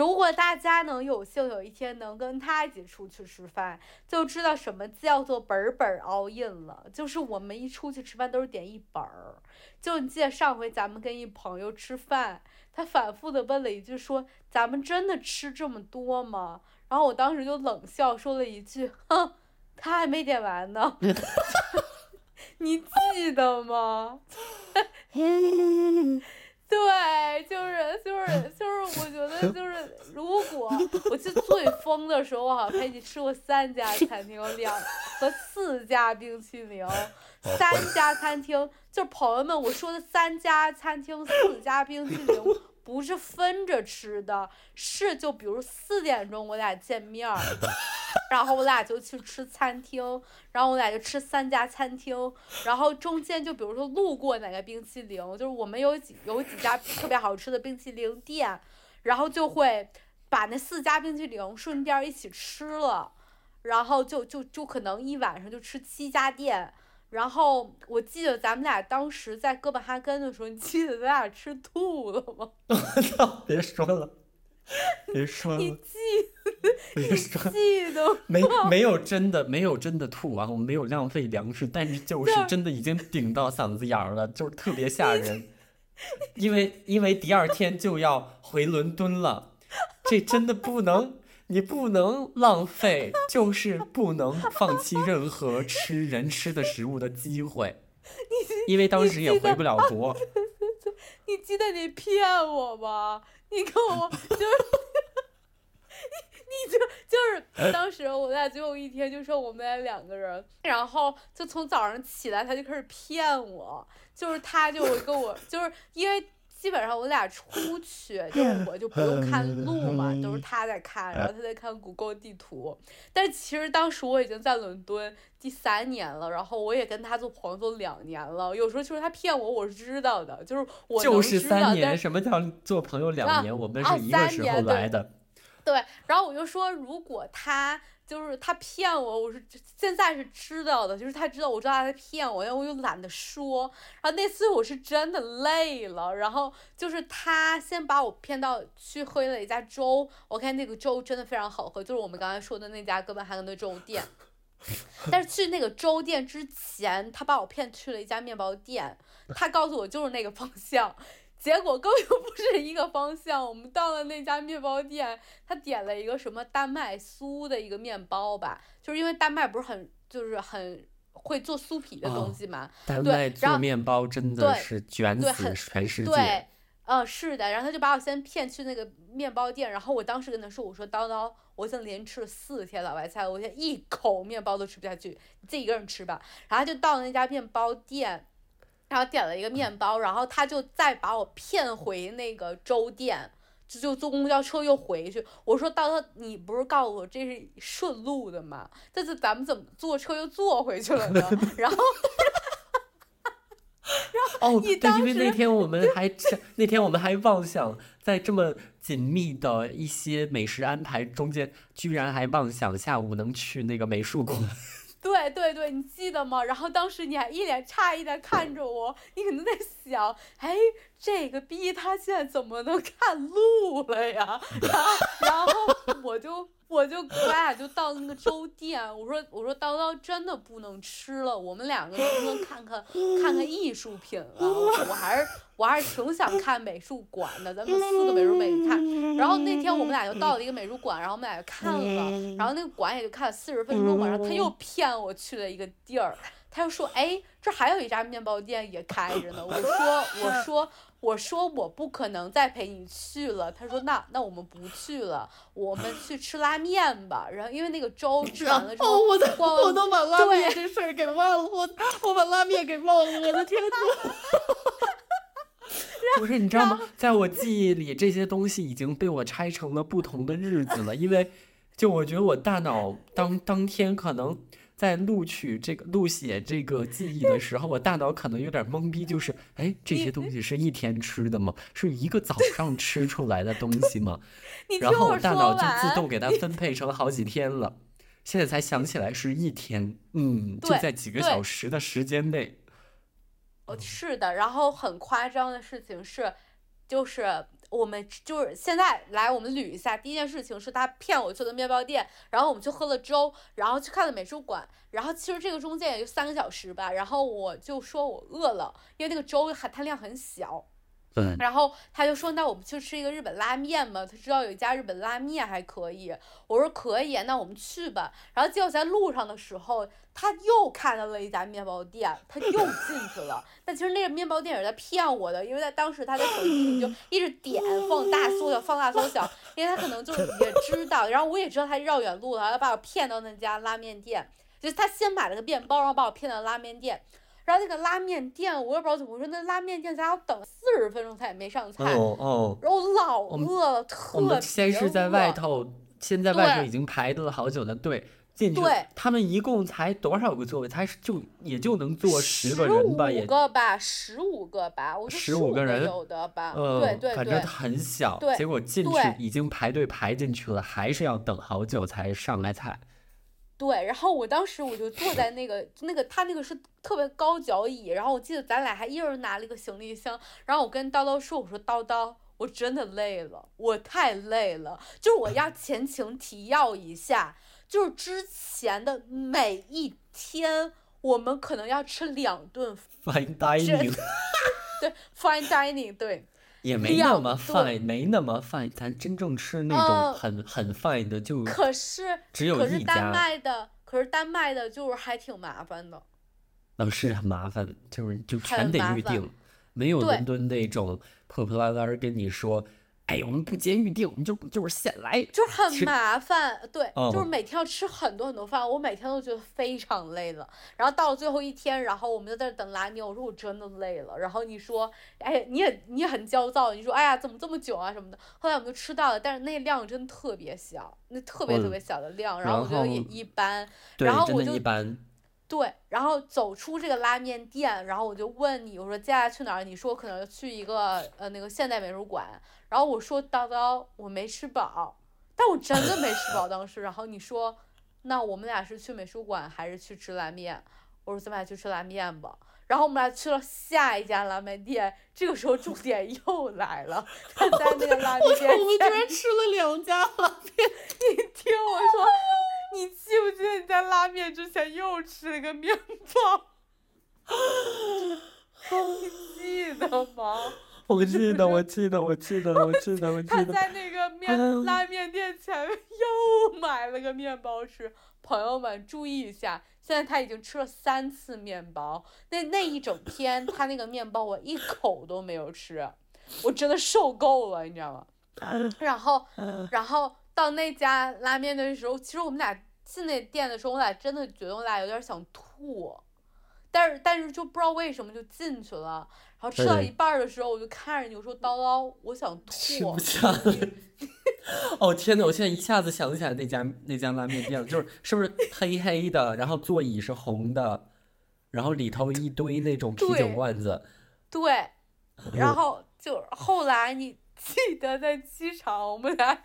如果大家能有幸有一天能跟他一起出去吃饭，就知道什么叫做本本 all in 了。就是我们一出去吃饭都是点一本儿。就你记得上回咱们跟一朋友吃饭，他反复的问了一句说：“咱们真的吃这么多吗？”然后我当时就冷笑说了一句：“哼，他还没点完呢。”你记得吗？对，就是就是就是，我觉得 就是，如果我记得最疯的时候，我好像陪你吃过三家餐厅，两和四家冰淇淋，三家餐厅，就是朋友们我说的三家餐厅，四家冰淇淋。不是分着吃的，是就比如四点钟我俩见面儿，然后我俩就去吃餐厅，然后我俩就吃三家餐厅，然后中间就比如说路过哪个冰淇淋，就是我们有几有几家特别好吃的冰淇淋店，然后就会把那四家冰淇淋顺便一起吃了，然后就就就可能一晚上就吃七家店。然后我记得咱们俩当时在哥本哈根的时候，你记得咱俩吃吐了吗？我操！别说了，别说了。你记？别说。记得没 没有真的没有真的吐啊！我们没有浪费粮食，但是就是真的已经顶到嗓子眼儿了，就是特别吓人。因为因为第二天就要回伦敦了，这真的不能。你不能浪费，就是不能放弃任何吃人吃的食物的机会，因为当时也回不了国。你记得你骗我吗？你跟我 就是，你你就就是当时我俩最后一天就剩我们俩两个人，然后就从早上起来他就开始骗我，就是他就跟我就是因为。基本上我俩出去，就我就不用看路嘛，都是他在看，然后他在看谷歌地图。但其实当时我已经在伦敦第三年了，然后我也跟他做朋友做两年了。有时候就是他骗我，我是知道的，就是我就是三年。什么叫做朋友两年？我们是一个时候来的。对，然后我就说，如果他。就是他骗我，我是现在是知道的，就是他知道我知道他在骗我，然后我又懒得说。然后那次我是真的累了，然后就是他先把我骗到去喝了一家粥，我看那个粥真的非常好喝，就是我们刚才说的那家哥本哈根的粥店。但是去那个粥店之前，他把我骗去了一家面包店，他告诉我就是那个方向。结果根本就不是一个方向。我们到了那家面包店，他点了一个什么丹麦酥的一个面包吧，就是因为丹麦不是很就是很会做酥皮的东西嘛。丹麦做面包真的是卷死全世界。对，嗯，是的。然后他就把我先骗去那个面包店，然后我当时跟他说：“我说叨叨，我已经连吃了四天老白菜了，我现在一口面包都吃不下去，你自己一个人吃吧。”然后就到了那家面包店。然后点了一个面包，然后他就再把我骗回那个粥店，就就坐公交车又回去。我说：“到他，你不是告诉我这是顺路的吗？但是咱们怎么坐车又坐回去了呢？” 然后，然后哦，对，因为那天我们还那天我们还妄想在这么紧密的一些美食安排中间，居然还妄想下午能去那个美术馆。对对对，你记得吗？然后当时你还一脸诧异的看着我，你可能在想，哎，这个逼他现在怎么能看路了呀？然后然后我就。我就我俩就到那个粥店，我说我说叨叨真的不能吃了，我们两个能不能看看看看艺术品啊？我还是我还是挺想看美术馆的，咱们四个美术美看。然后那天我们俩就到了一个美术馆，然后我们俩就看了，然后那个馆也就看了四十分钟嘛。然后他又骗我去了一个地儿，他又说哎，这还有一家面包店也开着呢。我说我说。我说我不可能再陪你去了，他说那那我们不去了，我们去吃拉面吧。然后因为那个粥吃完了之后，我都我都把拉面这事儿给忘了，我我把拉面给忘了，我的天呐。不是你知道吗？在我记忆里，这些东西已经被我拆成了不同的日子了，因为就我觉得我大脑当当天可能。在录取这个录写这个记忆的时候，我大脑可能有点懵逼，就是哎，这些东西是一天吃的吗？是一个早上吃出来的东西吗？然后我大脑就自动给它分配成好几天了，现在才想起来是一天，嗯，就在几个小时的时间内。哦，是的，然后很夸张的事情是，就是我们就是现在来，我们捋一下。第一件事情是他骗我去的面包店，然后我们去喝了粥，然后去看了美术馆，然后其实这个中间也就三个小时吧。然后我就说我饿了，因为那个粥含碳量很小。对，然后他就说：“那我们去吃一个日本拉面吧。”他知道有一家日本拉面还可以。我说：“可以，那我们去吧。”然后结果在路上的时候，他又看到了一家面包店，他又进去了。但其实那个面包店也是在骗我的，因为在当时他的手机里就一直点放大缩小放大缩小，因为他可能就是也知道。然后我也知道他绕远路了，他把我骗到那家拉面店，就是他先买了个面包，然后把我骗到拉面店。然后那个拉面店，我也不知道怎么回事，那拉面店咱要等四十分钟，他也没上菜。哦哦。然后我老饿了，特别饿。我们先是在外头，先在外头已经排了好久的队进去。对。他们一共才多少个座位？才就也就能坐十个人吧？也。十五个吧，十五个吧，我十五个人有的吧？嗯，对对对。反正很小。对。结果进去已经排队排进去了，还是要等好久才上来菜。对，然后我当时我就坐在那个 那个他那个是特别高脚椅，然后我记得咱俩还一人拿了一个行李箱，然后我跟叨叨说，我说叨叨，我真的累了，我太累了，就是我要前情提要一下，就是之前的每一天，我们可能要吃两顿 fine dining，对 fine dining，对。也没那么 fine，没那么 fine，咱真正吃那种很很 fine 的就可是只有一家。丹麦的，可是丹麦的就是还挺麻烦的。那是很麻烦，就是就全得预定，没有伦敦那种破破烂烂跟你说。哎，我们不接预定，我们就就是现来，就是很麻烦，对，就是每天要吃很多很多饭，我每天都觉得非常累了。然后到了最后一天，然后我们就在这等拉面，我说我真的累了。然后你说，哎，你也你也很焦躁，你说，哎呀，怎么这么久啊什么的。后来我们就吃到了，但是那量真的特别小，那特别特别小的量，然后我觉得也一般。然后我就对，然后走出这个拉面店，然后我就问你，我说接下来去哪儿？你说可能去一个呃那个现代美术馆。然后我说叨叨，我没吃饱，但我真的没吃饱当时。然后你说，那我们俩是去美术馆还是去吃拉面？我说咱们俩去吃拉面吧。然后我们俩去了下一家拉面店，这个时候重点又来了，他在那个拉面店。我们居然吃了两家拉面。你听我说，你记不记得你在拉面之前又吃了个面包？你记得吗？我记得，我记得，我记得，我记得，我记得。他在那个面拉面店前面又买了个面包吃。朋友们注意一下，现在他已经吃了三次面包。那那一整天，他那个面包我一口都没有吃，我真的受够了，你知道吗？然后，然后到那家拉面的时候，其实我们俩进那店的时候，我俩真的觉得我俩有点想吐，但是但是就不知道为什么就进去了。然后吃到一半的时候，我就看着你，我说：“叨叨，我想吐。”吃不下 哦天呐，我现在一下子想起来那家那家拉面店了，就是是不是黑黑的，然后座椅是红的，然后里头一堆那种啤酒罐子。对。然后就后来你记得在机场我们俩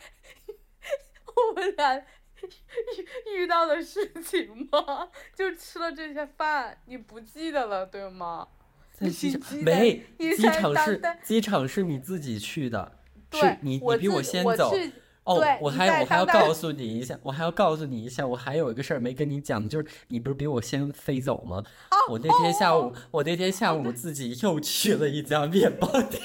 我们俩遇遇到的事情吗？就吃了这些饭，你不记得了对吗？在机场没，机场是机场是你自己去的，是你你比我先走。哦，我还我还要告诉你一下，我还要告诉你一下，我还有一个事儿没跟你讲，就是你不是比我先飞走吗？我那天下午，我那天下午自己又去了一家面包店。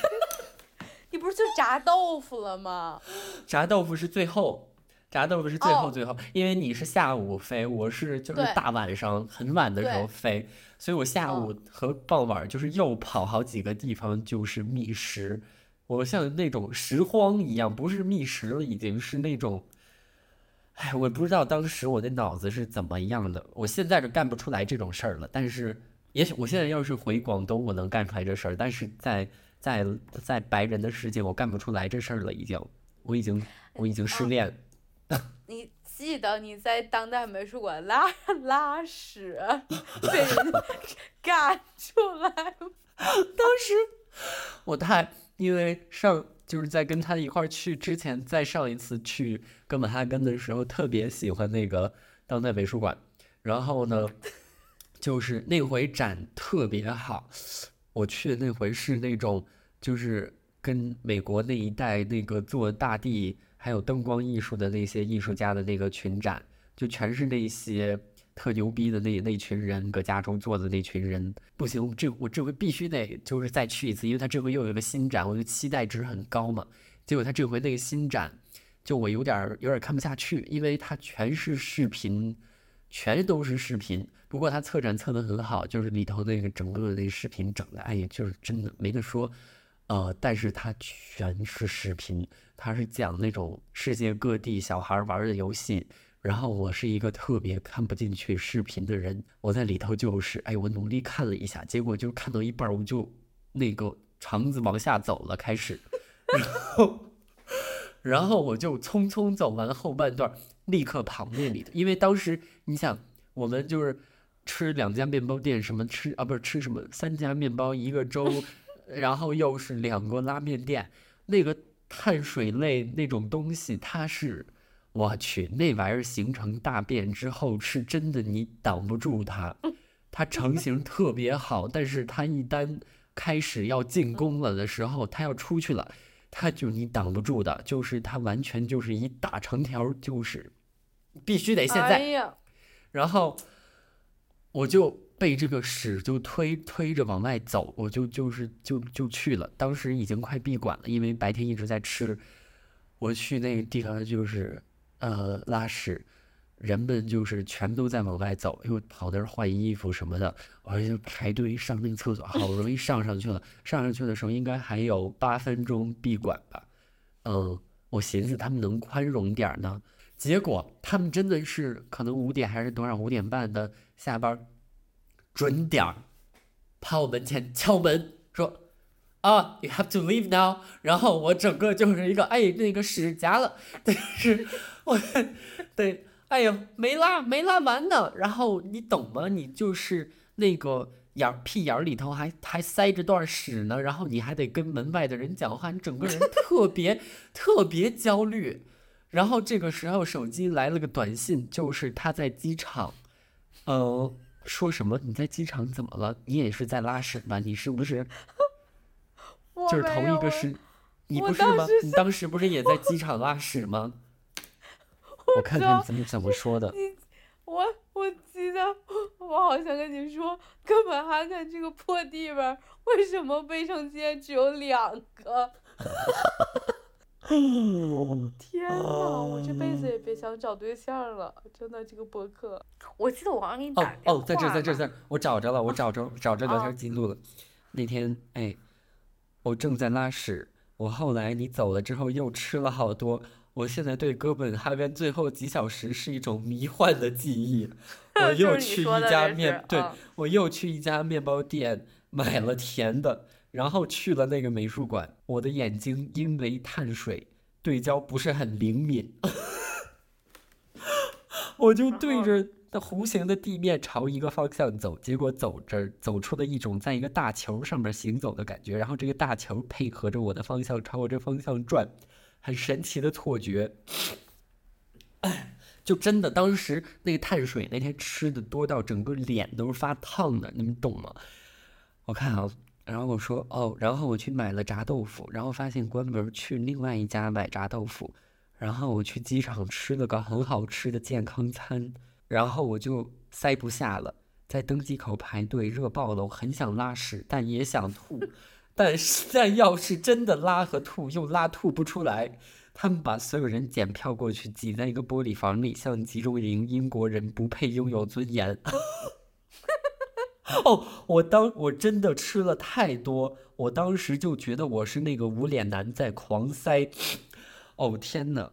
你不是去炸豆腐了吗？炸豆腐是最后，炸豆腐是最后最后，因为你是下午飞，我是就是大晚上很晚的时候飞。所以我下午和傍晚就是又跑好几个地方，就是觅食。我像那种拾荒一样，不是觅食了，已经是那种，哎，我不知道当时我的脑子是怎么样的。我现在是干不出来这种事儿了，但是也许我现在要是回广东，我能干出来这事儿。但是在在在白人的世界，我干不出来这事儿了，已经，我已经我已经失恋。你。记得你在当代美术馆拉拉屎，被人 赶出来当时我太因为上就是在跟他一块儿去之前，在上一次去哥本哈根的时候，特别喜欢那个当代美术馆。然后呢，就是那回展特别好，我去的那回是那种就是跟美国那一带那个做大地还有灯光艺术的那些艺术家的那个群展，就全是那些特牛逼的那那群人搁家中坐的那群人。不行，这我这回必须得就是再去一次，因为他这回又有个新展，我就期待值很高嘛。结果他这回那个新展，就我有点有点看不下去，因为它全是视频，全都是视频。不过他策展策得很好，就是里头那个整个那视频整的，哎呀，就是真的没得说。呃，但是它全是视频，它是讲那种世界各地小孩玩的游戏。然后我是一个特别看不进去视频的人，我在里头就是，哎，我努力看了一下，结果就看到一半我就那个肠子往下走了，开始，然后，然后我就匆匆走完后半段，立刻跑那里头，因为当时你想，我们就是吃两家面包店，什么吃啊，不是吃什么三家面包一个粥。然后又是两个拉面店，那个碳水类那种东西，它是，我去，那玩意儿形成大便之后，是真的你挡不住它，它成型特别好，但是它一旦开始要进攻了的时候，它要出去了，它就你挡不住的，就是它完全就是一大长条，就是必须得现在，然后我就。被这个屎就推推着往外走，我就就是就就去了。当时已经快闭馆了，因为白天一直在吃。我去那个地方就是呃拉屎，人们就是全都在往外走，又跑那儿换衣服什么的，我就排队上那个厕所，好不容易上上去了。上上去的时候应该还有八分钟闭馆吧？嗯，我寻思他们能宽容点儿呢，结果他们真的是可能五点还是多少五点半的下班。准点儿，跑我门前敲门说：“啊，you have to leave now。”然后我整个就是一个哎，那个屎夹了，但是我对，哎呦，没拉没拉完呢。然后你懂吗？你就是那个眼屁眼里头还还塞着段屎呢，然后你还得跟门外的人讲话，你整个人特别 特别焦虑。然后这个时候手机来了个短信，就是他在机场，呃。说什么？你在机场怎么了？你也是在拉屎吧？你是不是？就是同一个是，你不是吗？你当时不是也在机场拉屎吗？我看看怎么怎么说的。我我记得我好像跟你说，哥本哈根这个破地方，为什么卫生间只有两个？天呐，我这辈子也别想找对象了，真的这个博客。我记得我刚给你打电话。哦哦，在这在这在这，我找着了，我找着找着聊天记录了。那天哎，我正在拉屎，我后来你走了之后又吃了好多。我现在对哥本哈根最后几小时是一种迷幻的记忆。我又去一家面，对我又去一家面包店买了甜的。然后去了那个美术馆，我的眼睛因为碳水对焦不是很灵敏，我就对着那弧形的地面朝一个方向走，结果走着走出了一种在一个大球上面行走的感觉，然后这个大球配合着我的方向朝我这方向转，很神奇的错觉，就真的当时那个碳水那天吃的多到整个脸都是发烫的，你们懂吗？我看啊。然后我说哦，然后我去买了炸豆腐，然后发现关门，去另外一家买炸豆腐。然后我去机场吃了个很好吃的健康餐，然后我就塞不下了，在登机口排队热爆了，我很想拉屎，但也想吐，但是但要是真的拉和吐又拉吐不出来，他们把所有人检票过去，挤在一个玻璃房里，像集中营，英国人不配拥有尊严。哦，我当我真的吃了太多，我当时就觉得我是那个无脸男在狂塞。哦天呐，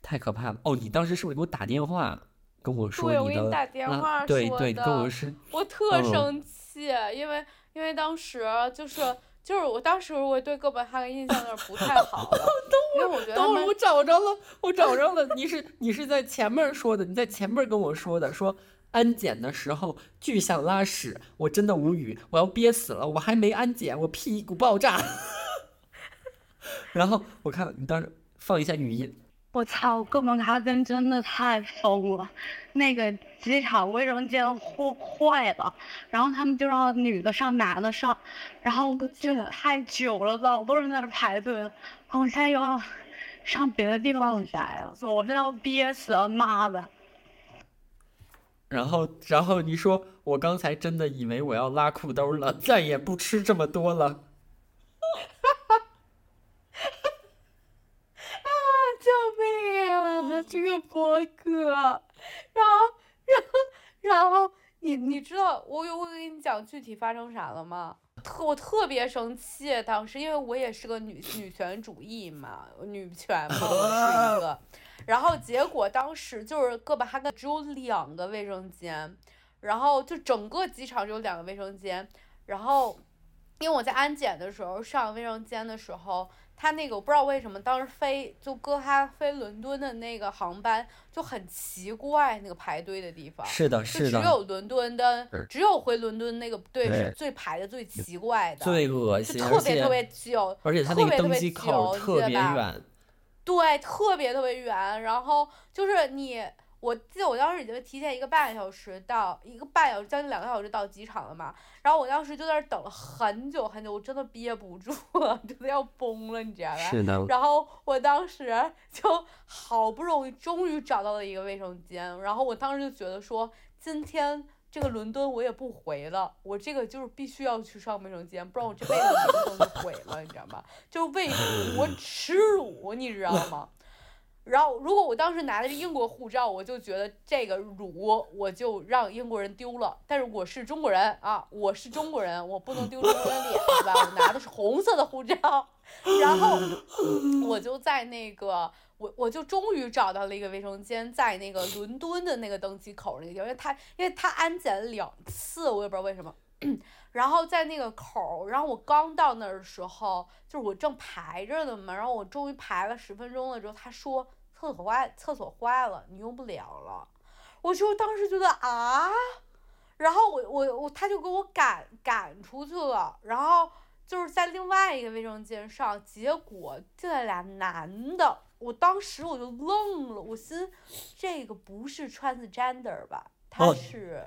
太可怕了！哦，你当时是不是给我打电话跟我说你的？对，我给你打电话对对，跟我说。我特生气，因为因为当时就是就是我当时我对哥本哈根印象有点不太好。因为我觉得等会儿我找着了，我找着了，你是你是在前面说的，你在前面跟我说的说。安检的时候巨想拉屎，我真的无语，我要憋死了。我还没安检，我屁股爆炸。然后我看你当时放一下语音，我操，哥本哈根真的太疯了，那个机场卫生间坏坏了，然后他们就让女的上，男的上，然后就太久了，老多人在那排队，我现在又要上别的地方来了，我真要憋死了，妈的！然后，然后你说我刚才真的以为我要拉裤兜了，再也不吃这么多了。啊！救命啊这个博客，然后，然后，然后，你你知道我有我跟你讲具体发生啥了吗？特我特别生气，当时因为我也是个女女权主义嘛，女权嘛，我是一个。然后结果当时就是哥本哈根只有两个卫生间，然后就整个机场只有两个卫生间，然后因为我在安检的时候上卫生间的时候。他那个我不知道为什么当时飞就哥哈飞伦敦的那个航班就很奇怪，那个排队的地方是的，是的，只有伦敦的，只有回伦敦那个队是最排的最奇怪的，最恶心，特别特别久，而且他那个登机口特别远，对，特别特别远，然后就是你。我记得我当时已经提前一个半小时到，一个半小时将近两个小时到机场了嘛。然后我当时就在那等了很久很久，我真的憋不住了，真的要崩了，你知道吧？是的。然后我当时 就好不容易终于找到了一个卫生间，然后我当时就觉得说，今天这个伦敦我也不回了，我这个就是必须要去上卫生间，不然我这辈子 名声就毁了，你知道吗？就是为国耻辱，你知道吗？然后，如果我当时拿的是英国护照，我就觉得这个辱我就让英国人丢了。但是我是中国人啊，我是中国人，我不能丢中国人脸，对吧？我拿的是红色的护照，然后我就在那个，我我就终于找到了一个卫生间，在那个伦敦的那个登机口那个地方，因为他因为他安检了两次，我也不知道为什么。然后在那个口，然后我刚到那儿的时候，就是我正排着呢嘛，然后我终于排了十分钟了之后，他说厕所坏，厕所坏了，你用不了了。我就当时觉得啊，然后我我我他就给我赶赶出去了，然后就是在另外一个卫生间上，结果进来俩男的，我当时我就愣了，我心这个不是 transgender 吧？他是。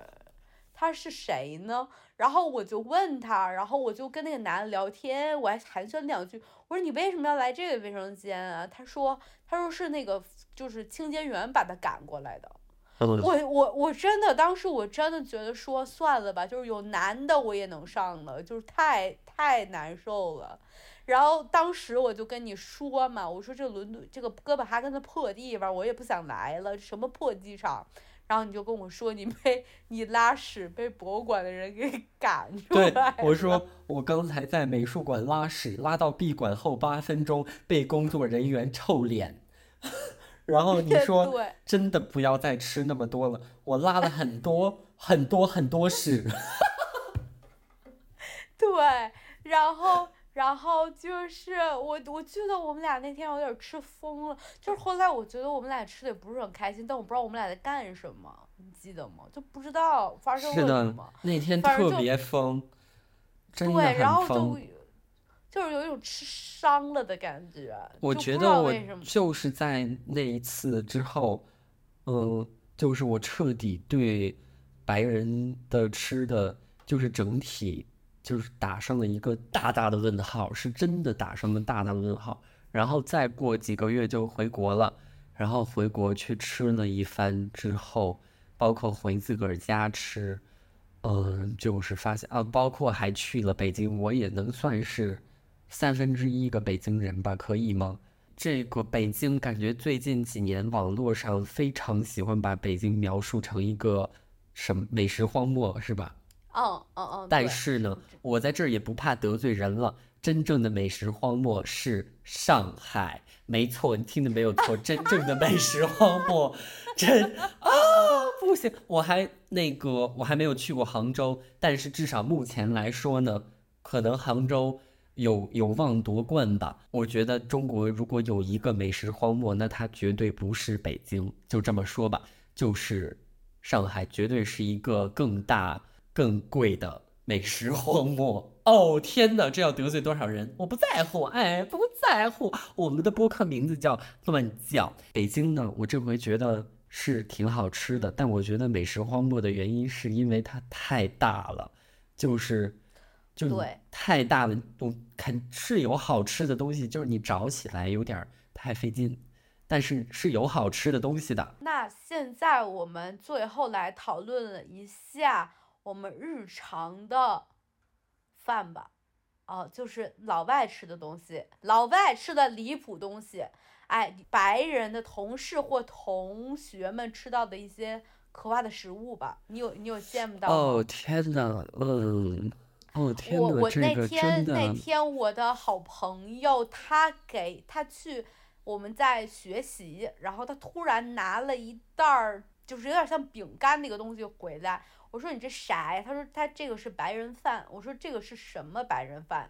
他是谁呢？然后我就问他，然后我就跟那个男的聊天，我还寒暄两句。我说你为什么要来这个卫生间啊？他说，他说是那个就是清洁员把他赶过来的。我我我真的当时我真的觉得说算了吧，就是有男的我也能上了，就是太太难受了。然后当时我就跟你说嘛，我说这伦敦这个哥本哈根的破地方，我也不想来了，什么破机场。然后你就跟我说，你被 你拉屎被博物馆的人给赶出来。对，我说我刚才在美术馆拉屎，拉到闭馆后八分钟被工作人员臭脸。然后你 说真的不要再吃那么多了，我拉了很多很多很多屎。对，然后。然后就是我，我记得我们俩那天有点吃疯了。就是后来我觉得我们俩吃的也不是很开心，但我不知道我们俩在干什么，你记得吗？就不知道发生了什么。那天特别疯，真的对，然后就就是有一种吃伤了的感觉。我觉得我就是在那一次之后，嗯，就是我彻底对白人的吃的就是整体。就是打上了一个大大的问号，是真的打上了大大的问号。然后再过几个月就回国了，然后回国去吃了一番之后，包括回自个儿家吃，嗯，就是发现啊，包括还去了北京，我也能算是三分之一个北京人吧，可以吗？这个北京感觉最近几年网络上非常喜欢把北京描述成一个什么美食荒漠，是吧？嗯嗯嗯，但是呢，我在这儿也不怕得罪人了。真正的美食荒漠是上海，没错，你听的没有错，真正的美食荒漠，真啊不行，我还那个我还没有去过杭州，但是至少目前来说呢，可能杭州有有望夺冠吧。我觉得中国如果有一个美食荒漠，那它绝对不是北京，就这么说吧，就是上海，绝对是一个更大。更贵的美食荒漠哦！天哪，这要得罪多少人？我不在乎，哎，不在乎。我们的播客名字叫乱叫。北京呢，我这回觉得是挺好吃的，但我觉得美食荒漠的原因是因为它太大了，就是。就对太大了，我肯是有好吃的东西，就是你找起来有点儿太费劲，但是是有好吃的东西的。那现在我们最后来讨论一下我们日常的饭吧，哦，就是老外吃的东西，老外吃的离谱东西，哎，白人的同事或同学们吃到的一些可怕的食物吧，你有你有见不到吗？哦天哪，嗯，哦天呐，我我那这个天，那天我的好朋友他给他去我们在学习，然后他突然拿了一袋儿就是有点像饼干那个东西回来，我说你这啥呀？他说他这个是白人饭，我说这个是什么白人饭？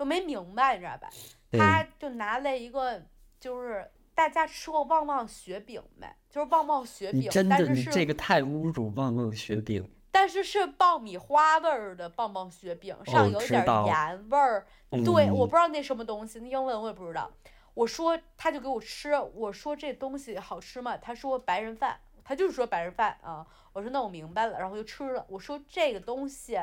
又没明白，你知道吧？他，就拿了一个就是。大家吃过旺旺雪饼没？就是旺旺雪饼，真的但是是你这个太侮辱旺旺雪饼。但是是爆米花味儿的棒棒雪饼，上哦有点儿盐味儿。对，我嗯不知道那什么东西，那英文我也不知道。我说他就给我吃，我说这东西好吃吗？他说白人饭，他就是说白人饭啊。我说那我明白了，然后就吃了。我说这个东西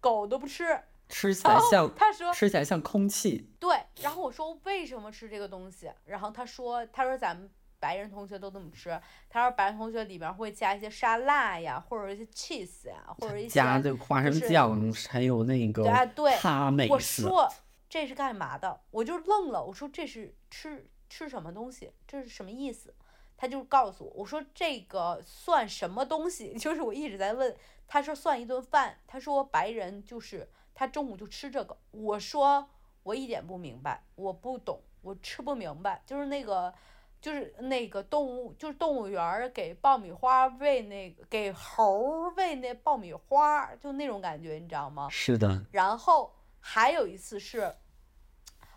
狗都不吃，吃起来像他说吃起来像空气。对，然后我说为什么吃这个东西？然后他说，他说咱们白人同学都这么吃。他说白人同学里边会加一些沙拉呀，或者一些 cheese 呀，或者一些加这个花生就是酱，还有那个对啊对我哈美我。说这是干嘛的？我就愣了，我说这是吃吃什么东西？这是什么意思？他就告诉我，我说这个算什么东西？就是我一直在问，他说算一顿饭，他说白人就是他中午就吃这个，我说我一点不明白，我不懂，我吃不明白，就是那个。就是那个动物，就是动物园给爆米花喂那个给猴儿喂那爆米花，就那种感觉，你知道吗？是的，然后还有一次是，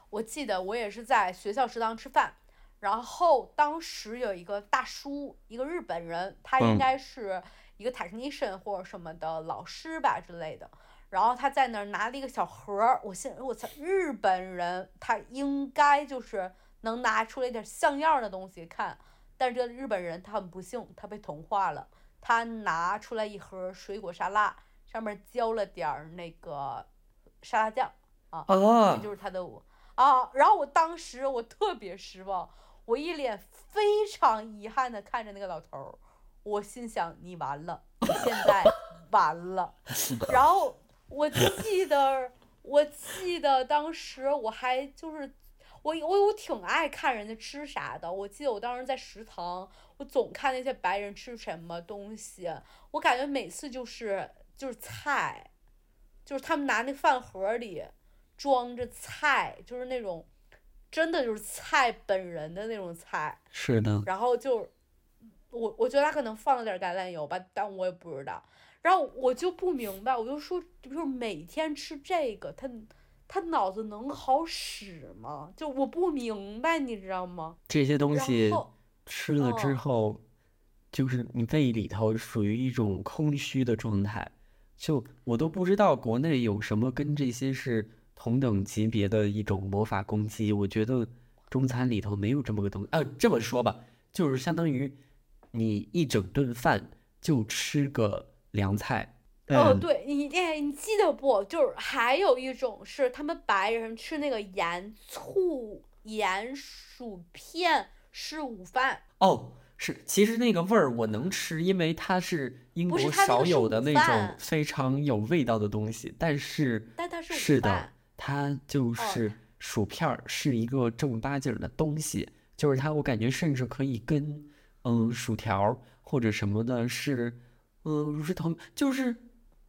我记得我也是在学校食堂吃饭，然后当时有一个大叔，一个日本人，他应嗯该是一个 technician 或者什么的老师吧之类的。然后他在那儿拿了一个小盒儿，我现我操，日本人他应该就是能拿出来点像样的东西看，但是这个日本人他很不幸，他被同化了，他拿出来一盒水果沙拉，上面浇了点儿那个沙拉酱，啊这，就是他的我啊。然后我当时我特别失望，我一脸非常遗憾的看着那个老头儿，我心想你完了，你现在 完了。然后我记得，我记得当时我还就是。我我我挺爱看人家吃啥的。我记得我当时在食堂，我总看那些白人吃什么东西，我感觉每次就是就是菜，就是他们拿那饭盒里装着菜，就是那种真的就是菜本人的那种菜，是的，然后就我我觉得他可能放了点橄榄油吧，但我也不知道。然后我就不明白，我就说，就是每天吃这个，他他脑子能好使吗？就我不明白，你知道吗？这些东西吃了之嗯后，就是你胃里头属于一种空虚的状态。就我都不知道国内有什么跟这些是同等级别的一种魔法攻击。我觉得中餐里头没有这么个东西。啊，这么说吧，就是相当于你一整顿饭就吃个凉菜。哦，嗯对你，哎，你记得不？就是还有一种是他们白人吃那个盐醋盐薯片是午饭，哦，是，其实那个味儿我能吃，因为它是英国少有的那种非常有味道的东西，但是但它是午是的饭，它就是薯片儿是一个正八经儿的东西，就是它，我感觉甚至可以跟嗯薯条或者什么的是嗯是同，就是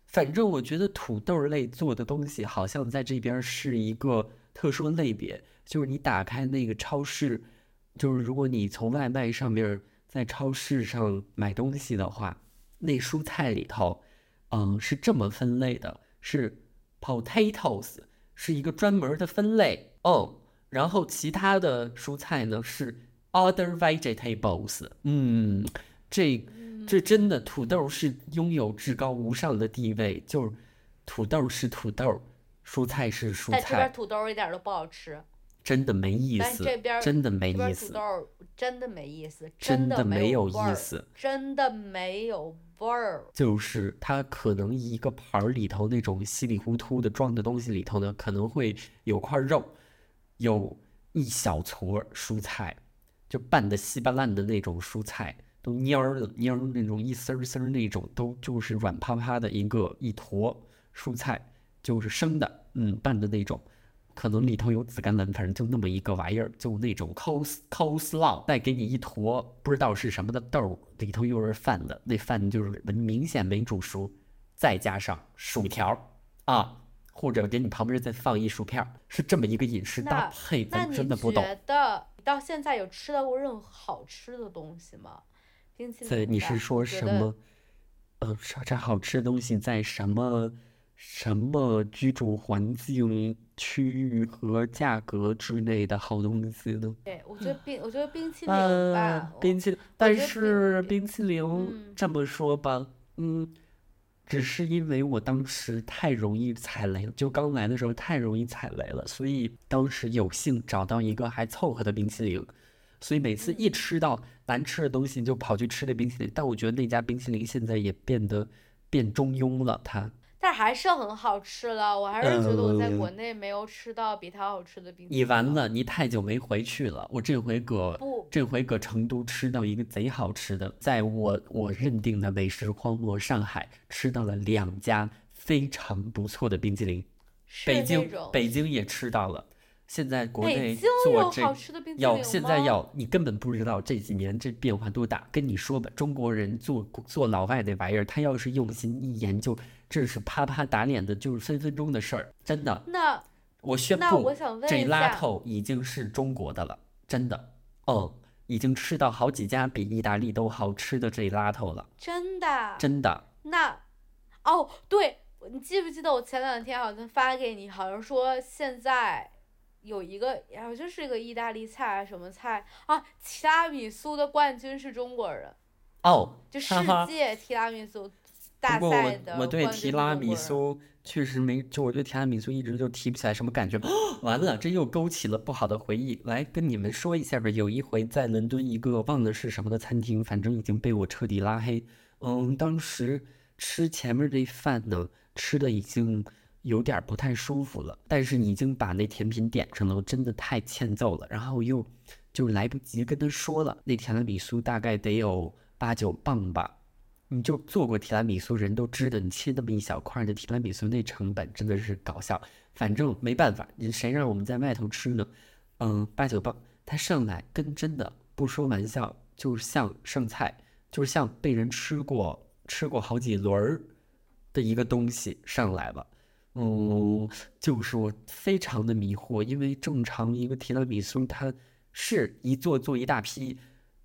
反正我觉得土豆儿类做的东西好像在这边是一个特殊类别，就是你打开那个超市。就是如果你从外卖上面儿在超市上买东西的话，那蔬菜里头，嗯，是这么分类的，是 potatoes 是一个专门儿的分类哦，然后其他的蔬菜呢是 other vegetables，嗯，这这真的土豆是拥有至高无上的地位，就是土豆是土豆，蔬菜是蔬在这边菜，土豆一点儿都不好吃。真的没意思这边，真的没意思土豆，儿真的没意思，真的没有意，思。真的没有味儿。就是它可能一个盘儿里头那种稀里糊涂的装的东西里头呢，可能会有块肉，有一小撮儿蔬菜，就拌的稀巴烂的那种蔬菜，都蔫儿了蔫儿那种一丝儿丝儿那种，都就是软趴趴的一个一坨蔬菜，就是生的，嗯，拌的那种。可能里头有紫甘蓝，反正就那么一个玩意儿，就那种 cos coleslaw，再给你一坨不知道是什么的豆儿，里头又是饭的，那饭就是明显没煮熟，再加上薯条儿啊，或者给你旁边再放一薯片儿，是这么一个饮食搭配，你真的不懂。觉得你到现在有吃到过任何好吃的东西吗？冰淇淋在你是说什么？呃，啥啥好吃的东西在什么什么居住环境、区域和价格之类的好东西呢？对，我觉得冰，我觉得冰淇淋呃吧，，我冰淇淋，但是冰冰淇淋嗯这么说吧，嗯，只是因为我当时太容易踩雷了，就刚来的时候太容易踩雷了，所以当时有幸找到一个还凑合的冰淇淋，所以每次一吃到难吃的东西就跑去吃那冰淇淋。但我觉得那家冰淇淋现在也变得变中庸了，它但还是很好吃的。我还是觉得我在国嗯内没有吃到比它好吃的冰淇淋你。完了，你太久没回去了。我这回搁不这回搁成都吃到一个贼好吃的，在我我认定的美食荒漠上海吃到了两家非常不错的冰淇淋，北京北京也吃到了。现在国北内做这好吃的冰淇淋要现在要你根本不知道这几年这变化多大。跟你说吧，中国人做做老外那玩意儿，他要是用心一研究，这是啪啪打脸的，就是分分钟的事儿，真的。那我宣那布我想问这拉头已经是中国的了，真的。哦，已经吃到好几家比意大利都好吃的这拉头了，真的真的。那哦，对，你记不记得我前两天好像发给你，好像说现在有一个，好像是一个意大利菜还是什么菜啊？提拉米苏的冠军是中国人，哦，就世。界提拉米苏不大过赛的我我对提拉米苏确实没，就我对提拉米苏一直就提不起来什么感觉。完了，这又勾起了不好的回忆。来跟你们说一下吧，有一回在伦敦一个忘了是什么的餐厅，反正已经被我彻底拉黑。嗯，当时吃前面这饭呢，吃的已经有点不太舒服了，但是已经把那甜品点上了，我真的太欠揍了。然后又就来不及跟他说了，那甜的米苏大概得有八九磅吧。你就做过提拉米苏，人都知道，你切那么一小块的提拉米苏，那成本真的是搞笑。反正没办法，你谁让我们在外头吃呢？嗯，八九磅，它上来跟真的不说玩笑，就像剩菜，就是像被人吃过吃过好几轮儿的一个东西上来了。嗯，就是我非常的迷惑，因为正常一个提拉米苏，它是一做做一大批，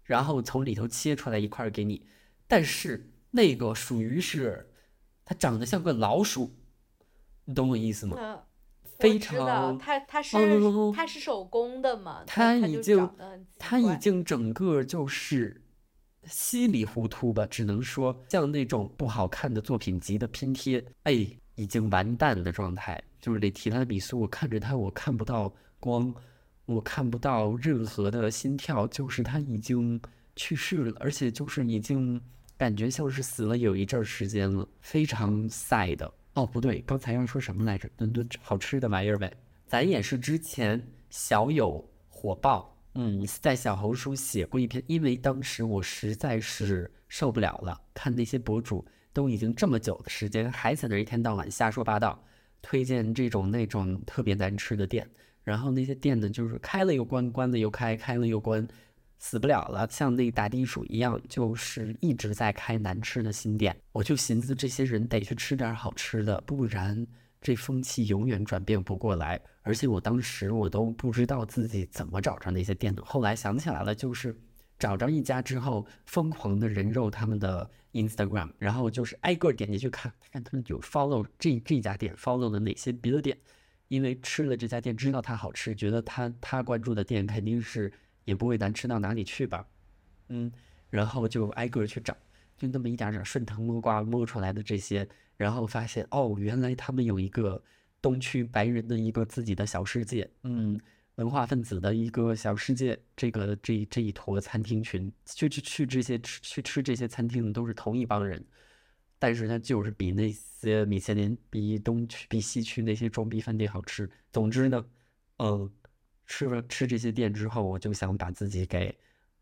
然后从里头切出来一块给你，但是那个属于是，它长得像个老鼠，你懂我意思吗？非常它它是哦它是手工的嘛，它已经它已经整个就是稀里糊涂吧，只能说像那种不好看的作品集的拼贴，哎，已经完蛋的状态。就是那提拉米苏，我看着它，我看不到光，我看不到任何的心跳，就是它已经去世了，而且就是已经感觉像是死了有一阵儿时间了，非常 sad。哦，不对，刚才要说什么来着？伦敦好吃的玩意儿呗。咱也是之前小有火爆，嗯，在小红书写过一篇，因为当时我实在是受不了了，看那些博主都已经这么久的时间，还在那儿一天到晚瞎说八道，推荐这种那种特别难吃的店，然后那些店呢，就是开了又关，关了又开，开了又关，死不了了，像那打地鼠一样，就是一直在开难吃的新店。我就寻思这些人得去吃点好吃的，不然这风气永远转变不过来。而且我当时我都不知道自己怎么找着那些店的，后来想起来了，就是找着一家之后，疯狂的人肉他们的 Instagram，然后就是挨个点进去看，看他们有 follow 这这家店，follow 了哪些别的店。因为吃了这家店，知道它好吃，觉得他他关注的店肯定是也不会难吃到哪里去吧，嗯，然后就挨个去找，就那么一点点顺藤摸瓜摸出来的这些，然后发现哦，原来他们有一个东区白人的一个自己的小世界，嗯，文化分子的一个小世界，这个这这一坨餐厅群，去去去这些吃去吃这些餐厅的都是同一帮人，但是它就是比那些米其林、比东区、比西区那些装逼饭店好吃。总之呢，嗯，吃了吃这些店之后，我就想把自己给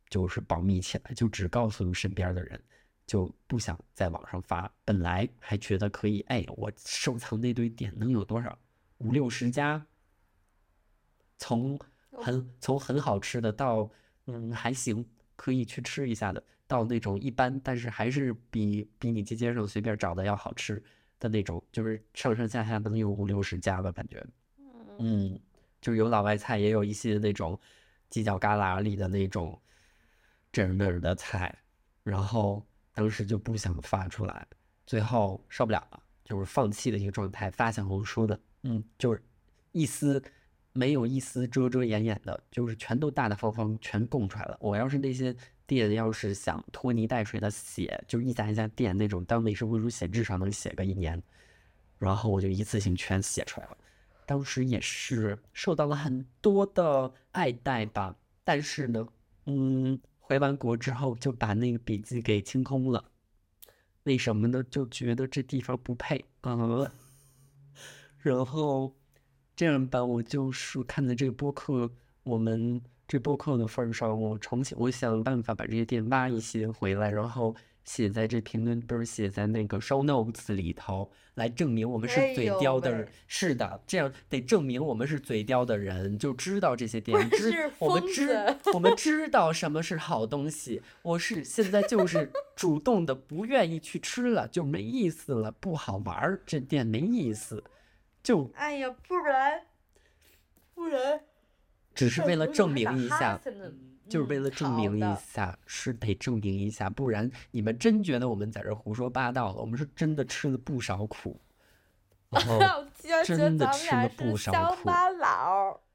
就是保密起来，就只告诉身边的人，就不想在网上发。本来还觉得可以，哎，我收藏那堆店能有多少？五六十家。从很从很好吃的到嗯还行可以去吃一下的，到那种一般但是还是比比你街街上随便找的要好吃的那种，就是上上下下能有五六十家吧，感觉，嗯，就有老外菜，也有一些那种犄角旮旯里的那种这儿那儿的菜，然后当时就不想发出来，最后受不了了，就是放弃的一个状态，发小红书的，嗯，就是一丝。没有一丝遮遮掩掩的，就是全都大大方方全供出来了。我要是那些店要是想拖泥带水的写，就一家一家店那种当美食博主写，至少能写个一年。然后我就一次性全写出来了。当时也是受到了很多的爱戴吧，但是呢，嗯，回完国之后就把那个笔记给清空了。为什么呢？就觉得这地方不配嗯，然后。这样吧，我就是看在这个播客，我们这播客的份上，我重新，我想办法把这些店挖一些回来，然后写在这评论，不是写在那个 show notes 里头，来证明我们是嘴刁的人。是的，这样得证明我们是嘴刁的人，就知道这些店，知我们知我们 知道什么是好东西。我是现在就是主动的不愿意去吃了，就没意思了，不好玩儿，这店没意思。就哎呀，不然，不然，只是为了证明一下，就是为了证明一下，是得证明一下，不然你们真觉得我们在这胡说八道了？我们是真的吃了不少苦，真的吃了不少苦。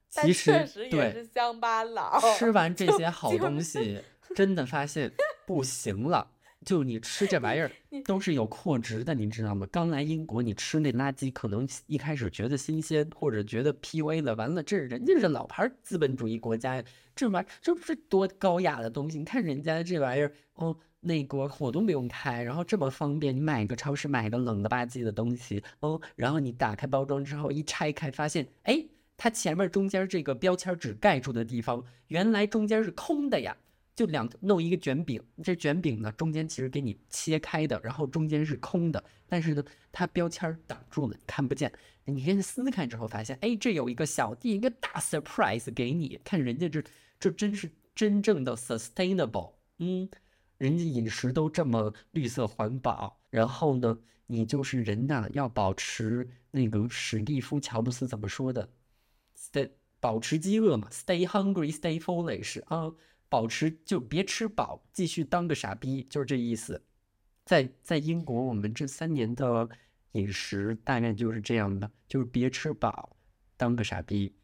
其实对，乡巴佬吃完这些好东西，真的发现不行了。就你吃这玩意儿都是有扩值的，你知道吗？刚来英国，你吃那垃圾，可能一开始觉得新鲜，或者觉得 P A 了，完了这人家是老牌资本主义国家，这玩意儿这不是多高雅的东西？你看人家这玩意儿，哦，那国火都不用开，然后这么方便，你买个超市买个冷的吧唧的东西，哦，然后你打开包装之后一拆开，发现，哎，它前面中间这个标签纸盖住的地方，原来中间是空的呀。就两弄一个卷饼，这卷饼呢中间其实给你切开的，然后中间是空的，但是呢它标签挡住了，看不见。你先撕开之后发现，哎，这有一个小弟一个大 surprise 给你，看人家这这真是真正的 sustainable，嗯，人家饮食都这么绿色环保，然后呢你就是人呐要保持那个史蒂夫乔布斯怎么说的，stay 保持饥饿嘛，stay hungry，stay foolish 啊。保持就别吃饱，继续当个傻逼，就是这意思。在在英国，我们这三年的饮食大概就是这样的，就是别吃饱，当个傻逼。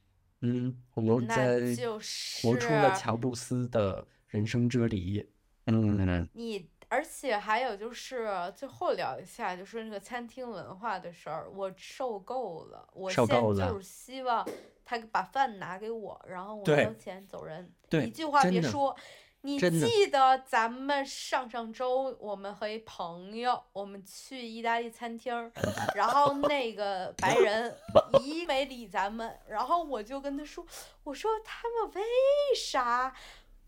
嗯，我们在活出了乔布斯的人生哲理。嗯，你而且还有就是最后聊一下，就是那个餐厅文化的事儿，我受够了。我现在就是希望。他把饭拿给我，然后我交钱走人，一句话别说。你记得咱们上上周我们和一朋友，我们去意大利餐厅，然后那个白人 一没理咱们，然后我就跟他说：“我说他们为啥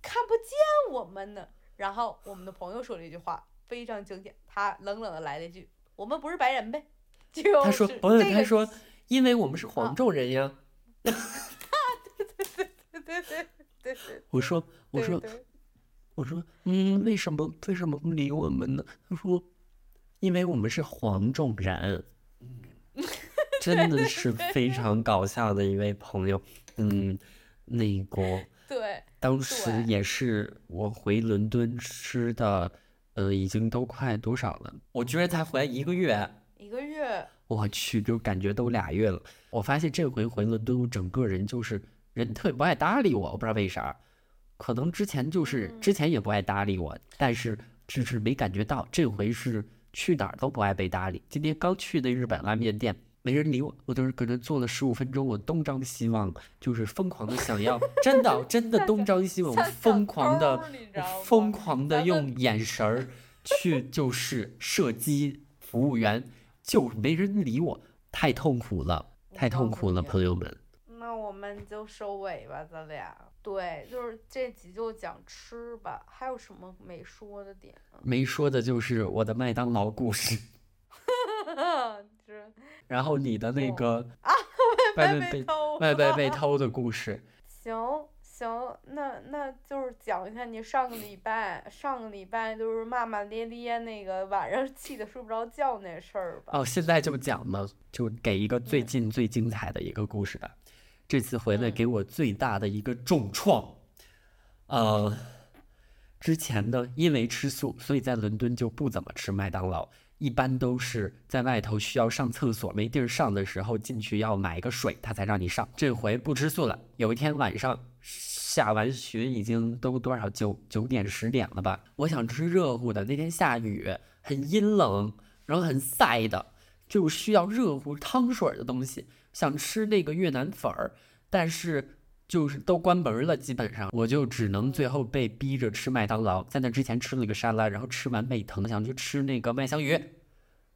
看不见我们呢？”然后我们的朋友说了一句话，非常经典，他冷冷的来了一句：“我们不是白人呗。”他说：“朋友，他说，因为我们是黄种人呀。”对 对对对对对对对！我说我说我说嗯，为什么为什么不理我们呢？他说，因为我们是黄种人。真的是非常搞笑的一位朋友。嗯，那个对，当时也是我回伦敦吃的，呃，已经都快多少了？我居然才回来一个月。一个月。我去，就感觉都俩月了。我发现这回回伦敦，我整个人就是人特别不爱搭理我，我不知道为啥。可能之前就是之前也不爱搭理我，但是只是没感觉到。这回是去哪儿都不爱被搭理。今天刚去的日本拉面店，没人理我，我都是搁那坐了十五分钟，我东张西望，就是疯狂的想要，真的真的东张西望，我疯狂的疯狂的用眼神儿去就是射击服务员，就是没人理我，太痛苦了，太痛苦了，朋友们。那我们就收尾吧，咱俩。对，就是这集就讲吃吧，还有什么没说的点啊？没说的就是我的麦当劳故事，这然后你的那哦个外外卖被偷，外卖被偷的故事。行行，那那就是讲一下你上个礼拜，上个礼拜就是骂骂咧咧那个晚上气得睡不着觉那事儿吧。哦，现在就讲嘛，就给一个最嗯近最精彩的一个故事吧。这次回来嗯给我最大的一个重创，呃，之前呢，因为吃素，所以在伦敦就不怎么吃麦当劳，一般都是在外头需要上厕所没地儿上的时候进去要买个水，他才让你上。这回不吃素了。有一天晚上下完学已经都多少九九点十点了吧？我想吃热乎的，那天下雨，很阴冷，然后很晒的，就需要热乎汤水的东西。想吃那个越南粉儿，但是就是都关门了，基本上我就只能最后被逼着吃麦当劳。在那之前吃了个沙拉，然后吃完胃疼，想去吃那个麦香鱼。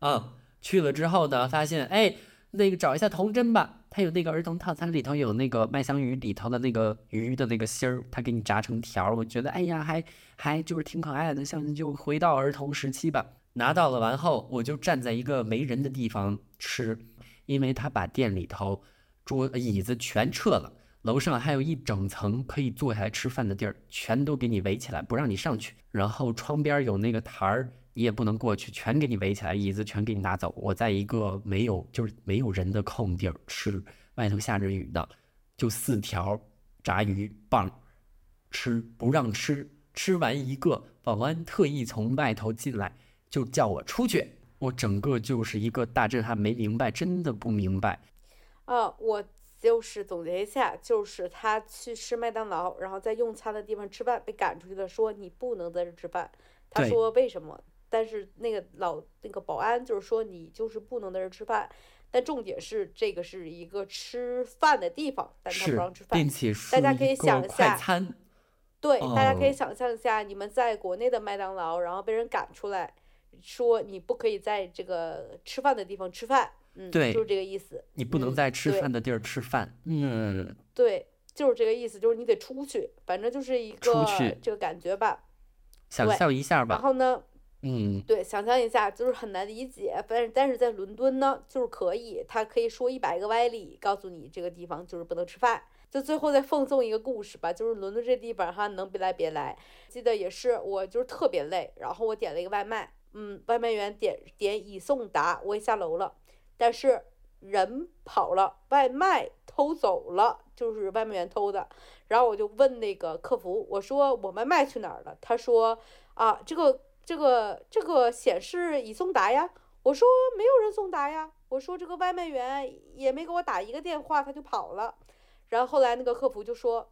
嗯、去了之后呢，发现哎，那个找一下童真吧，它有那个儿童套餐里头有那个麦香鱼里头的那个鱼的那个芯儿，它给你炸成条，我觉得哎呀，还还就是挺可爱的，像就回到儿童时期吧。拿到了完后，我就站在一个没人的地方吃，因为他把店里头桌椅子全撤了，楼上还有一整层可以坐下来吃饭的地儿，全都给你围起来，不让你上去。然后窗边有那个台儿，你也不能过去，全给你围起来，椅子全给你拿走。我在一个没有就是没有人的空地儿吃，外头下着雨呢，就四条炸鱼棒，吃不让吃，吃完一个，保安特意从外头进来，就叫我出去。我整个就是一个大震撼，没明白，真的不明白。啊，我就是总结一下，就是他去吃麦当劳，然后在用餐的地方吃饭，被赶出去了，说你不能在这吃饭。他说为什么？但是那个老那个保安就是说你就是不能在这吃饭。但重点是这个是一个吃饭的地方，但他不让吃，饭并。且是大家可以想一下对，大家可以哦想象一下，你们在国内的麦当劳，然后被人赶出来，说你不可以在这个吃饭的地方吃饭，嗯，对就是这个意思。你不能嗯在吃饭的地儿吃饭。嗯，对，就是这个意思，就是你得出去，反正就是一个出去这个感觉吧。想对象一下吧。然后呢，嗯，对，想象一下，就是很难理解，但是但是在伦敦呢，就是可以，他可以说一百个歪理，告诉你这个地方就是不能吃饭。就最后再奉送一个故事吧，就是伦敦这地方哈，能别来别来。记得也是我就是特别累，然后我点了一个外卖，嗯，外卖员点点已送达，我也下楼了，但是人跑了，外卖偷走了，就是外卖员偷的。然后我就问那个客服，我说我外卖去哪儿了？他说啊，这个这个这个显示已送达呀。我说没有人送达呀。我说这个外卖员也没给我打一个电话，他就跑了。然后后来那个客服就说。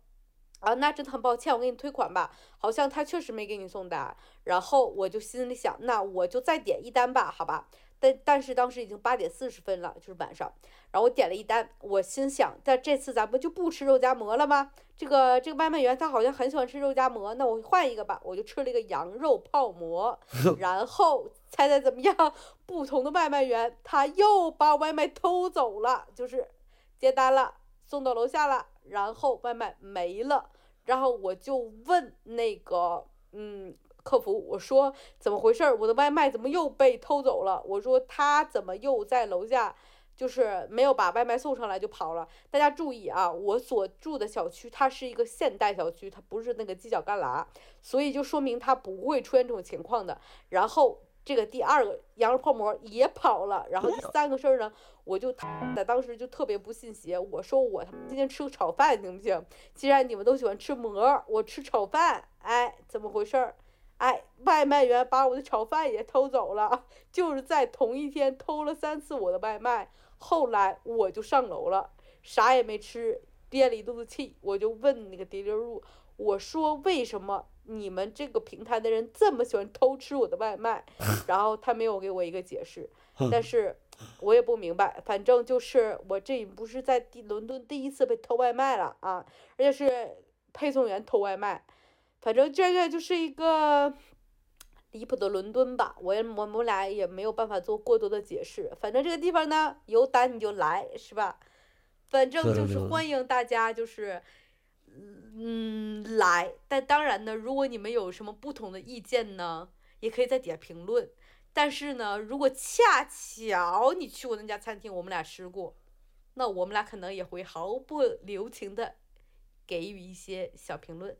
啊，那真的很抱歉，我给你退款吧。好像他确实没给你送达。然后我就心里想，那我就再点一单吧，好吧。但但是当时已经八点四十分了，就是晚上。然后我点了一单，我心想，但这次咱们就不吃肉夹馍了吗？这个这个外卖员他好像很喜欢吃肉夹馍，那我换一个吧，我就吃了一个羊肉泡馍。然后猜猜怎么样？不同的外卖员他又把外卖偷走了，就是接单了，送到楼下了，然后外卖没了。然后我就问那个嗯客服，我说怎么回事儿？我的外卖怎么又被偷走了？我说他怎么又在楼下？就是没有把外卖送上来就跑了。大家注意啊，我所住的小区它是一个现代小区，它不是那个犄角旮旯，所以就说明它不会出现这种情况的。然后这个第二个羊肉泡馍也跑了，然后第三个事儿呢，我就在当时就特别不信邪，我说我今天吃个炒饭行不行？既然你们都喜欢吃馍，我吃炒饭，哎，怎么回事儿？哎，外卖员把我的炒饭也偷走了，就是在同一天偷了三次我的外卖。后来我就上楼了，啥也没吃，憋了一肚子气，我就问那个 delivery，我说为什么你们这个平台的人这么喜欢偷吃我的外卖？然后他没有给我一个解释，但是我也不明白，反正就是我这不是在第伦敦第一次被偷外卖了啊，而且是配送员偷外卖，反正这个就是一个离谱的伦敦吧，我也我们俩也没有办法做过多的解释，反正这个地方呢，有胆你就来，是吧？反正就是是欢迎大家，就是嗯来，但当然呢，如果你们有什么不同的意见呢，也可以在底下评论。但是呢，如果恰巧你去过那家餐厅，我们俩吃过，那我们俩可能也会毫不留情的给予一些小评论，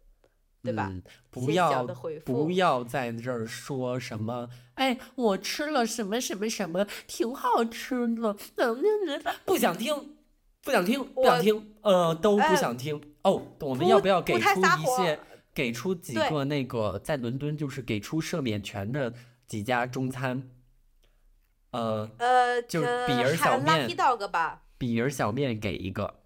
对吧？嗯，不要不要在这儿说什么，哎，我吃了什么什么什么，挺好吃的，不想听，不想听，不想听，呃，都不呃想听。哦，我们要不要给出一些，给出几个那个在伦敦就是给出赦免权的几家中餐？呃，呃，就是呃比尔小面 Lucky Dog 吧比尔小面给一个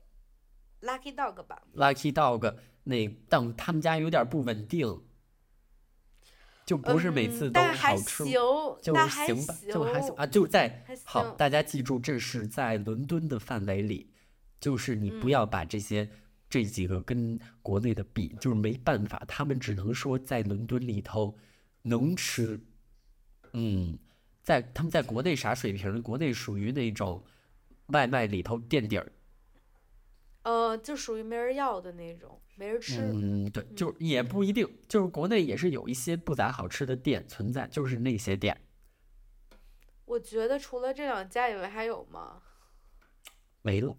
，Lucky Dog 吧。，Lucky Dog 那，但他们家有点不稳定，就不是每嗯次都好吃。行，就还行吧，就还行行啊，就在好，大家记住，这是在伦敦的范围里，就是你不嗯要把这些、这几个跟国内的比，就是没办法，他们只能说在伦敦里头能吃，嗯，在他们在国内啥水平？国内属于那种外卖里头垫底儿，呃，就属于没人要的那种，没人吃。嗯，对，就也不一定，就是国内也是有一些不咋好吃的店存在，就是那些店我觉得除了这两家以外还有吗？没了。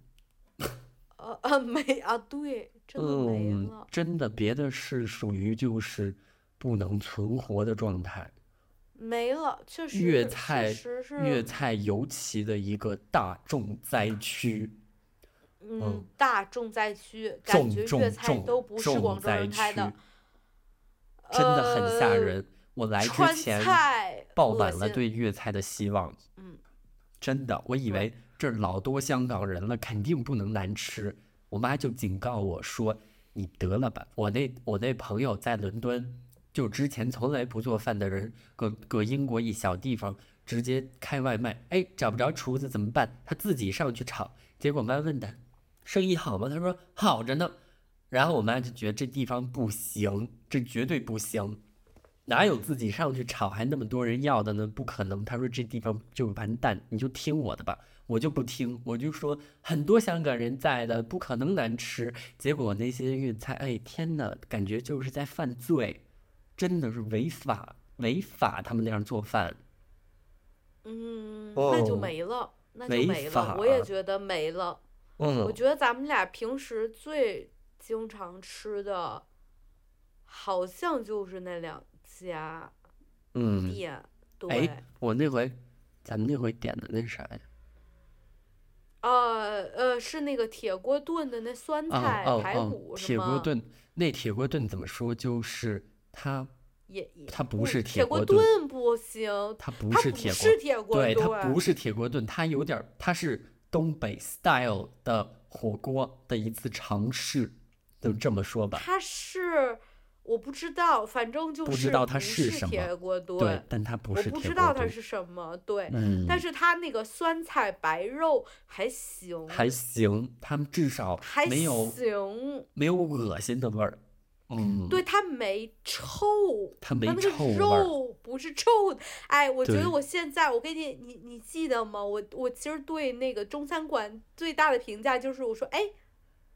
呃呃，没啊，对，真的没嗯了，。真的，别的是属于就是不能存活的状态。没了，确实，粤菜，粤菜尤其的一个大众灾区，嗯，大重灾区，感觉粤菜重都不是重广州人开的，，真的很吓呃人。我来之前抱满了对粤菜的希望，嗯，真的，我以为这儿老多香港人了，肯定不能难吃。我妈就警告我说：“你得了吧。”我那我那朋友在伦敦，就之前从来不做饭的人，搁搁英国一小地方直接开外卖，哎，找不着厨子怎么办？他自己上去炒。结果妈问他生意好吗？他说好着呢。然后我妈就觉得这地方不行，这绝对不行。哪有自己上去炒还那么多人要的呢？不可能。他说这地方就完蛋，你就听我的吧。我就不听，我就说很多香港人在的，不可能难吃。结果那些粤菜，哎天呐，感觉就是在犯罪，真的是违法，违法他们那样做饭。嗯，那就哦没了，那就没了。我也觉得没了。嗯我，觉得咱们俩平时最经常吃的，好像就是那两家嗯，店。对，哎，我那回，咱们那回点的那啥呀？呃呃，是那个铁锅炖的那酸哦菜哦哦排骨，是铁锅？炖，那铁锅炖怎么说？就是它，也也它不是铁锅炖炖不行，它不它是铁锅，是铁锅对，它炖不是铁锅炖，它有点儿，它是东北 style 的火锅的一次尝试，就这么说吧。它是我不知道，反正就是不知道它是是什么。铁锅对炖，，但它不我不是铁锅炖，知道它是什么，对，嗯，但是它那个酸菜白肉还行，还行，他们至少还没有行，没有恶心的味儿，嗯，对，它没臭，它没它那臭肉不是臭的。哎，我觉得我现在，我跟你，你你记得吗？我我其实对那个中餐馆最大的评价就是，我说，哎，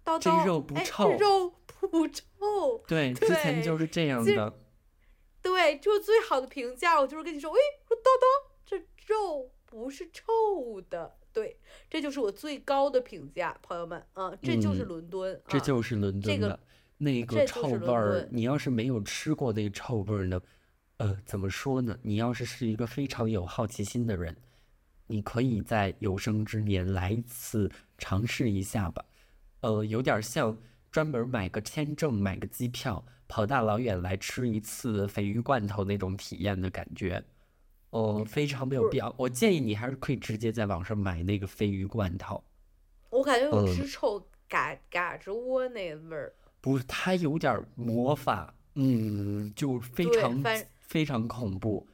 叨这叨，肉不哎臭这肉不臭。对，之前就是这样其实的，对，就是最好的评价，我就是跟你说，哎，说叨叨，这肉不是臭的。对，这就是我最高的评价，朋友们，嗯，这就是嗯伦敦，这啊就是伦这个敦的那个臭味儿。你要是没有吃过那个臭味儿呢，呃，怎么说呢？你要是是一个非常有好奇心的人，你可以在有生之年来一次尝试一下吧。呃，有点像专门买个签证、买个机票，跑大老远来吃一次鲱鱼罐头那种体验的感觉。哦、非常没有必要。我建议你还是可以直接在网上买那个鲱鱼罐头。我感觉我吃臭嘎嘎吱窝那味儿。不是，它有点魔法，嗯，就非常非常恐怖。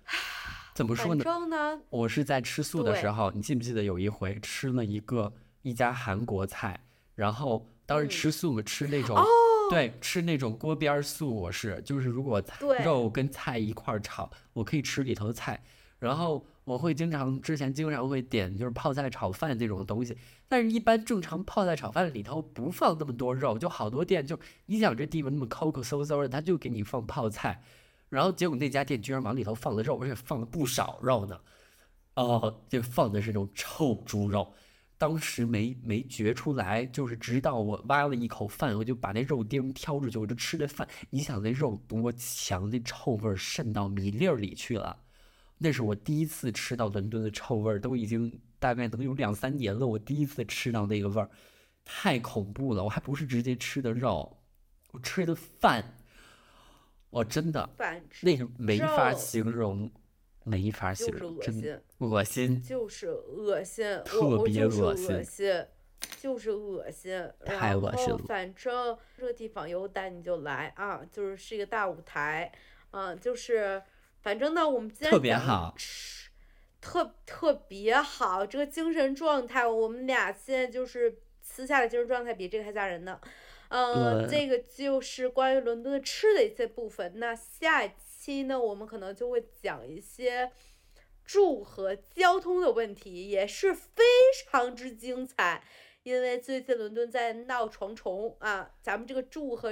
怎么说呢？呢，我是在吃素的时候，你记不记得有一回吃了一个一家韩国菜，然后当时嗯吃素嘛，吃那种、哦，对吃那种锅边素，我是就是如果菜肉跟菜一块炒，我可以吃里头的菜，然后我会经常之前经常会点就是泡菜炒饭这种东西，但是一般正常泡菜炒饭里头不放那么多肉，就好多店就你想这地方那么抠抠搜搜的，他就给你放泡菜。然后结果那家店居然往里头放了肉，而且放了不少肉呢。哦，就放的是那种臭猪肉，当时没没觉出来，就是直到我挖了一口饭，我就把那肉丁挑出去，我就吃那饭。你想那肉多强，那臭味渗到米粒儿里去了。那是我第一次吃到伦敦的臭味儿，都已经大概能有两三年了，我第一次吃到那个味儿，太恐怖了。我还不是直接吃的肉，我吃的饭，我真的那是没法形容，没法形容，真的。恶心。就是恶心，特别就是恶心，就是恶心。太恶心了反正这个地方有胆你就来啊，就是是一个大舞台，嗯、就是反正呢，我们今天特别好吃，特特别好，这个精神状态，我们俩现在就是私下的精神状态比这个还吓人呢。嗯，对这个就是关于伦敦的吃的一些部分。那下一期呢，我们可能就会讲一些住和交通的问题，也是非常之精彩。因为最近伦敦在闹床虫啊，咱们这个住和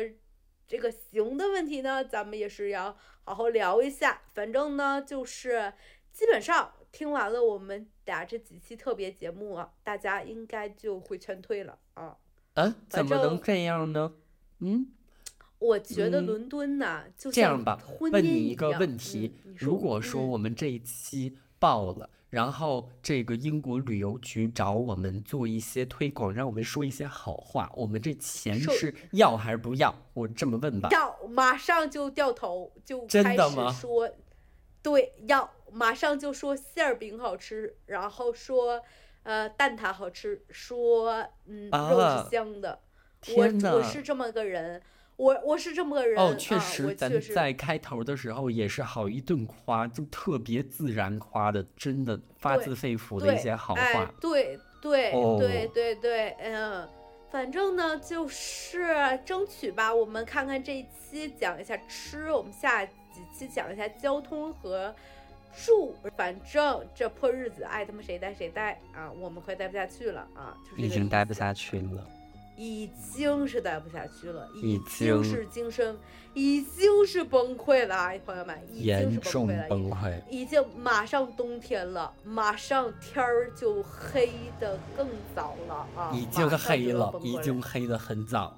这个行的问题呢，咱们也是要好好聊一下。反正呢，就是基本上听完了我们俩这几期特别节目啊，大家应该就会劝退了啊。啊，怎么能这样呢？嗯，我觉得嗯伦敦呐，就像这样吧，问你一个问题：嗯、如果说嗯我们这一期爆了，然后这个英国旅游局找我们做一些推广，让我们说一些好话，我们这钱是要还是不要？我这么问吧。要马上就掉头，就开始的吗说，对，要马上就说馅儿饼好吃，然后说呃蛋挞好吃，说嗯肉啊是香的。我我是这么个人，我我是这么个人哦，确啊，实，咱在开头的时候也是好一顿夸，就特别自然夸的，真的发自肺腑的一些好哎话。，对对、对哦对对，嗯，反正呢就是争取吧，我们看看这一期讲一下吃，我们下几期讲一下交通和住，反正这破日子爱他妈谁待谁待啊，我们快待不下去了啊，就是已经待不下去了。已经是待不下去了，已已经经是精神，已经是崩溃了啊，朋友们，已经严是重崩溃了，崩溃。已经马上冬天了，马上天儿就黑的更早了啊！已经黑了已经黑的很早。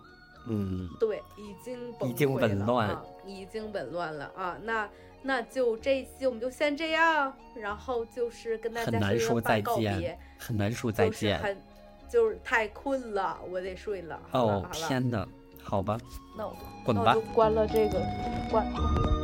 嗯，对，已经崩已经溃了紊乱啊，已经紊乱了啊！那那就这一期我们就先这样，然后就是跟大很家难说再说一番告见，很难说再就是见。很就是太困了，我得睡了。哦天哪，好吧，那我滚吧那我就。关了这个，关。